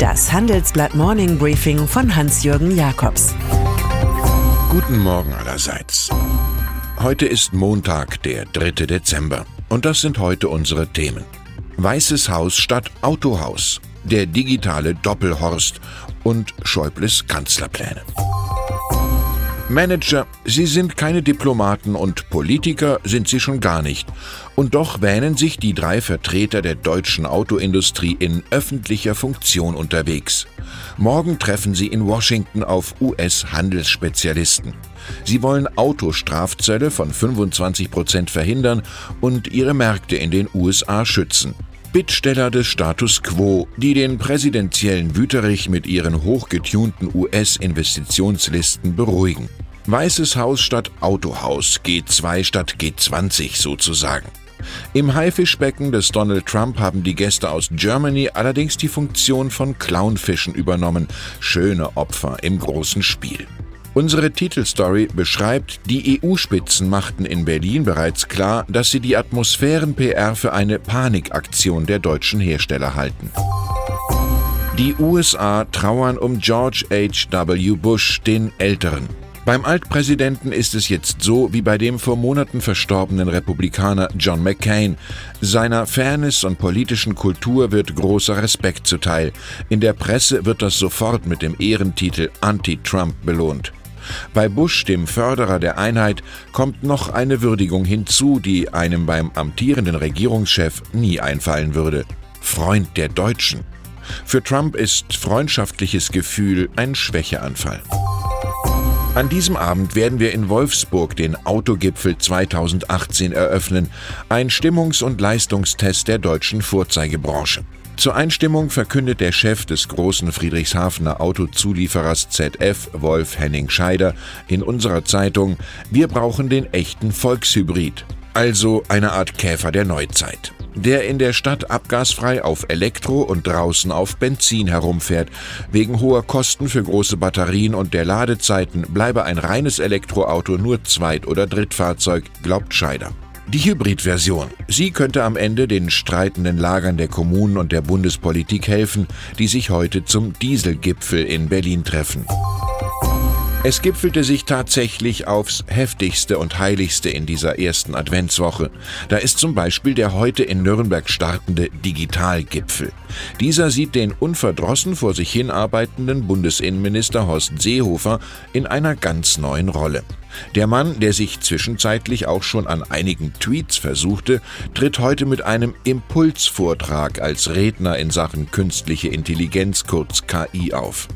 Das Handelsblatt Morning Briefing von Hans-Jürgen Jakobs. Guten Morgen allerseits. Heute ist Montag, der 3. Dezember. Und das sind heute unsere Themen. Weißes Haus statt Autohaus, der digitale Doppelhorst und Schäubles Kanzlerpläne. Manager, sie sind keine Diplomaten und Politiker sind sie schon gar nicht. Und doch wähnen sich die drei Vertreter der deutschen Autoindustrie in öffentlicher Funktion unterwegs. Morgen treffen sie in Washington auf US-Handelsspezialisten. Sie wollen Autostrafzölle von 25 Prozent verhindern und ihre Märkte in den USA schützen. Bittsteller des Status quo, die den präsidentiellen Wüterich mit ihren hochgetunten US-Investitionslisten beruhigen. Weißes Haus statt Autohaus, G2 statt G20 sozusagen. Im Haifischbecken des Donald Trump haben die Gäste aus Germany allerdings die Funktion von Clownfischen übernommen, schöne Opfer im großen Spiel. Unsere Titelstory beschreibt, die EU-Spitzen machten in Berlin bereits klar, dass sie die Atmosphären-PR für eine Panikaktion der deutschen Hersteller halten. Die USA trauern um George H. W. Bush, den Älteren. Beim Altpräsidenten ist es jetzt so wie bei dem vor Monaten verstorbenen Republikaner John McCain. Seiner Fairness und politischen Kultur wird großer Respekt zuteil. In der Presse wird das sofort mit dem Ehrentitel Anti-Trump belohnt. Bei Bush, dem Förderer der Einheit, kommt noch eine Würdigung hinzu, die einem beim amtierenden Regierungschef nie einfallen würde. Freund der Deutschen. Für Trump ist freundschaftliches Gefühl ein Schwächeanfall. An diesem Abend werden wir in Wolfsburg den Autogipfel 2018 eröffnen, ein Stimmungs- und Leistungstest der deutschen Vorzeigebranche. Zur Einstimmung verkündet der Chef des großen Friedrichshafener Autozulieferers ZF, Wolf Henning Scheider, in unserer Zeitung, wir brauchen den echten Volkshybrid, also eine Art Käfer der Neuzeit der in der Stadt abgasfrei auf Elektro und draußen auf Benzin herumfährt. Wegen hoher Kosten für große Batterien und der Ladezeiten bleibe ein reines Elektroauto nur Zweit- oder Drittfahrzeug, glaubt Scheider. Die Hybridversion. Sie könnte am Ende den streitenden Lagern der Kommunen und der Bundespolitik helfen, die sich heute zum Dieselgipfel in Berlin treffen. Es gipfelte sich tatsächlich aufs heftigste und heiligste in dieser ersten Adventswoche. Da ist zum Beispiel der heute in Nürnberg startende Digitalgipfel. Dieser sieht den unverdrossen vor sich hinarbeitenden Bundesinnenminister Horst Seehofer in einer ganz neuen Rolle. Der Mann, der sich zwischenzeitlich auch schon an einigen Tweets versuchte, tritt heute mit einem Impulsvortrag als Redner in Sachen künstliche Intelligenz kurz KI auf.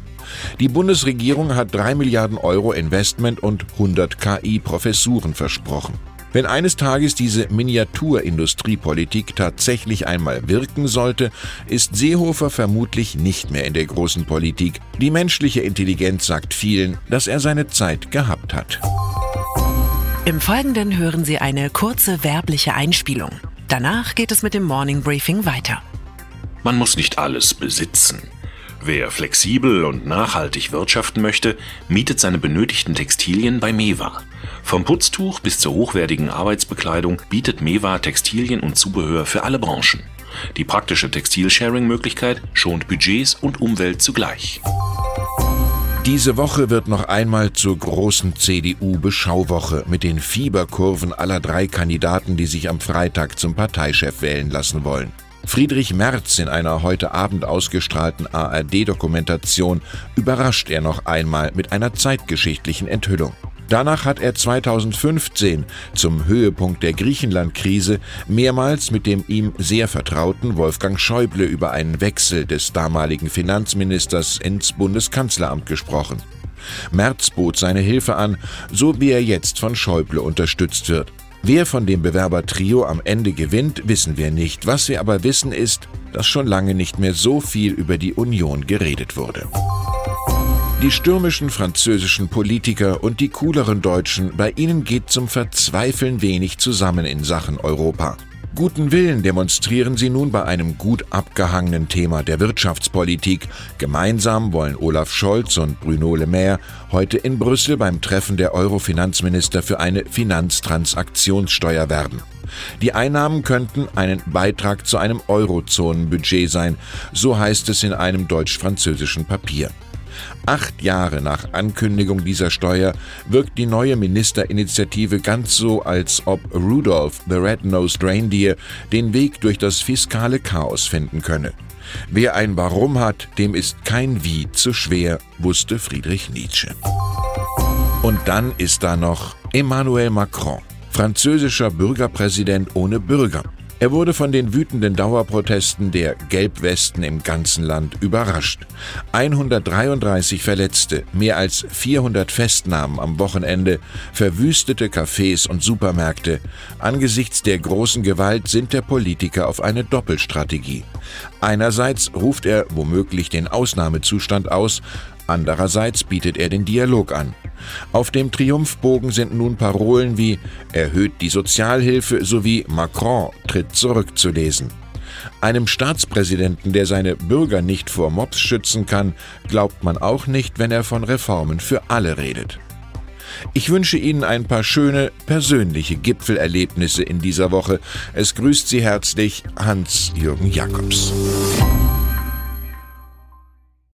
Die Bundesregierung hat 3 Milliarden Euro Investment und 100 KI-Professuren versprochen. Wenn eines Tages diese Miniaturindustriepolitik tatsächlich einmal wirken sollte, ist Seehofer vermutlich nicht mehr in der großen Politik. Die menschliche Intelligenz sagt vielen, dass er seine Zeit gehabt hat. Im Folgenden hören Sie eine kurze werbliche Einspielung. Danach geht es mit dem Morning Briefing weiter. Man muss nicht alles besitzen. Wer flexibel und nachhaltig wirtschaften möchte, mietet seine benötigten Textilien bei Mewa. Vom Putztuch bis zur hochwertigen Arbeitsbekleidung bietet Mewa Textilien und Zubehör für alle Branchen. Die praktische Textilsharing-Möglichkeit schont Budgets und Umwelt zugleich. Diese Woche wird noch einmal zur großen CDU-Beschauwoche mit den Fieberkurven aller drei Kandidaten, die sich am Freitag zum Parteichef wählen lassen wollen. Friedrich Merz in einer heute Abend ausgestrahlten ARD-Dokumentation überrascht er noch einmal mit einer zeitgeschichtlichen Enthüllung. Danach hat er 2015 zum Höhepunkt der Griechenland-Krise mehrmals mit dem ihm sehr vertrauten Wolfgang Schäuble über einen Wechsel des damaligen Finanzministers ins Bundeskanzleramt gesprochen. Merz bot seine Hilfe an, so wie er jetzt von Schäuble unterstützt wird. Wer von dem Bewerbertrio am Ende gewinnt, wissen wir nicht. Was wir aber wissen ist, dass schon lange nicht mehr so viel über die Union geredet wurde. Die stürmischen französischen Politiker und die cooleren Deutschen, bei ihnen geht zum Verzweifeln wenig zusammen in Sachen Europa. Guten Willen demonstrieren sie nun bei einem gut abgehangenen Thema der Wirtschaftspolitik. Gemeinsam wollen Olaf Scholz und Bruno Le Maire heute in Brüssel beim Treffen der Euro-Finanzminister für eine Finanztransaktionssteuer werben. Die Einnahmen könnten einen Beitrag zu einem Eurozonenbudget sein, so heißt es in einem deutsch-französischen Papier. Acht Jahre nach Ankündigung dieser Steuer wirkt die neue Ministerinitiative ganz so, als ob Rudolph the Red-Nosed Reindeer den Weg durch das fiskale Chaos finden könne. Wer ein Warum hat, dem ist kein Wie zu schwer, wusste Friedrich Nietzsche. Und dann ist da noch Emmanuel Macron, französischer Bürgerpräsident ohne Bürger. Er wurde von den wütenden Dauerprotesten der Gelbwesten im ganzen Land überrascht. 133 Verletzte, mehr als 400 Festnahmen am Wochenende, verwüstete Cafés und Supermärkte. Angesichts der großen Gewalt sind der Politiker auf eine Doppelstrategie. Einerseits ruft er womöglich den Ausnahmezustand aus, Andererseits bietet er den Dialog an. Auf dem Triumphbogen sind nun Parolen wie erhöht die Sozialhilfe sowie Macron tritt zurück zu lesen. Einem Staatspräsidenten, der seine Bürger nicht vor Mobs schützen kann, glaubt man auch nicht, wenn er von Reformen für alle redet. Ich wünsche Ihnen ein paar schöne persönliche Gipfelerlebnisse in dieser Woche. Es grüßt Sie herzlich Hans-Jürgen Jakobs.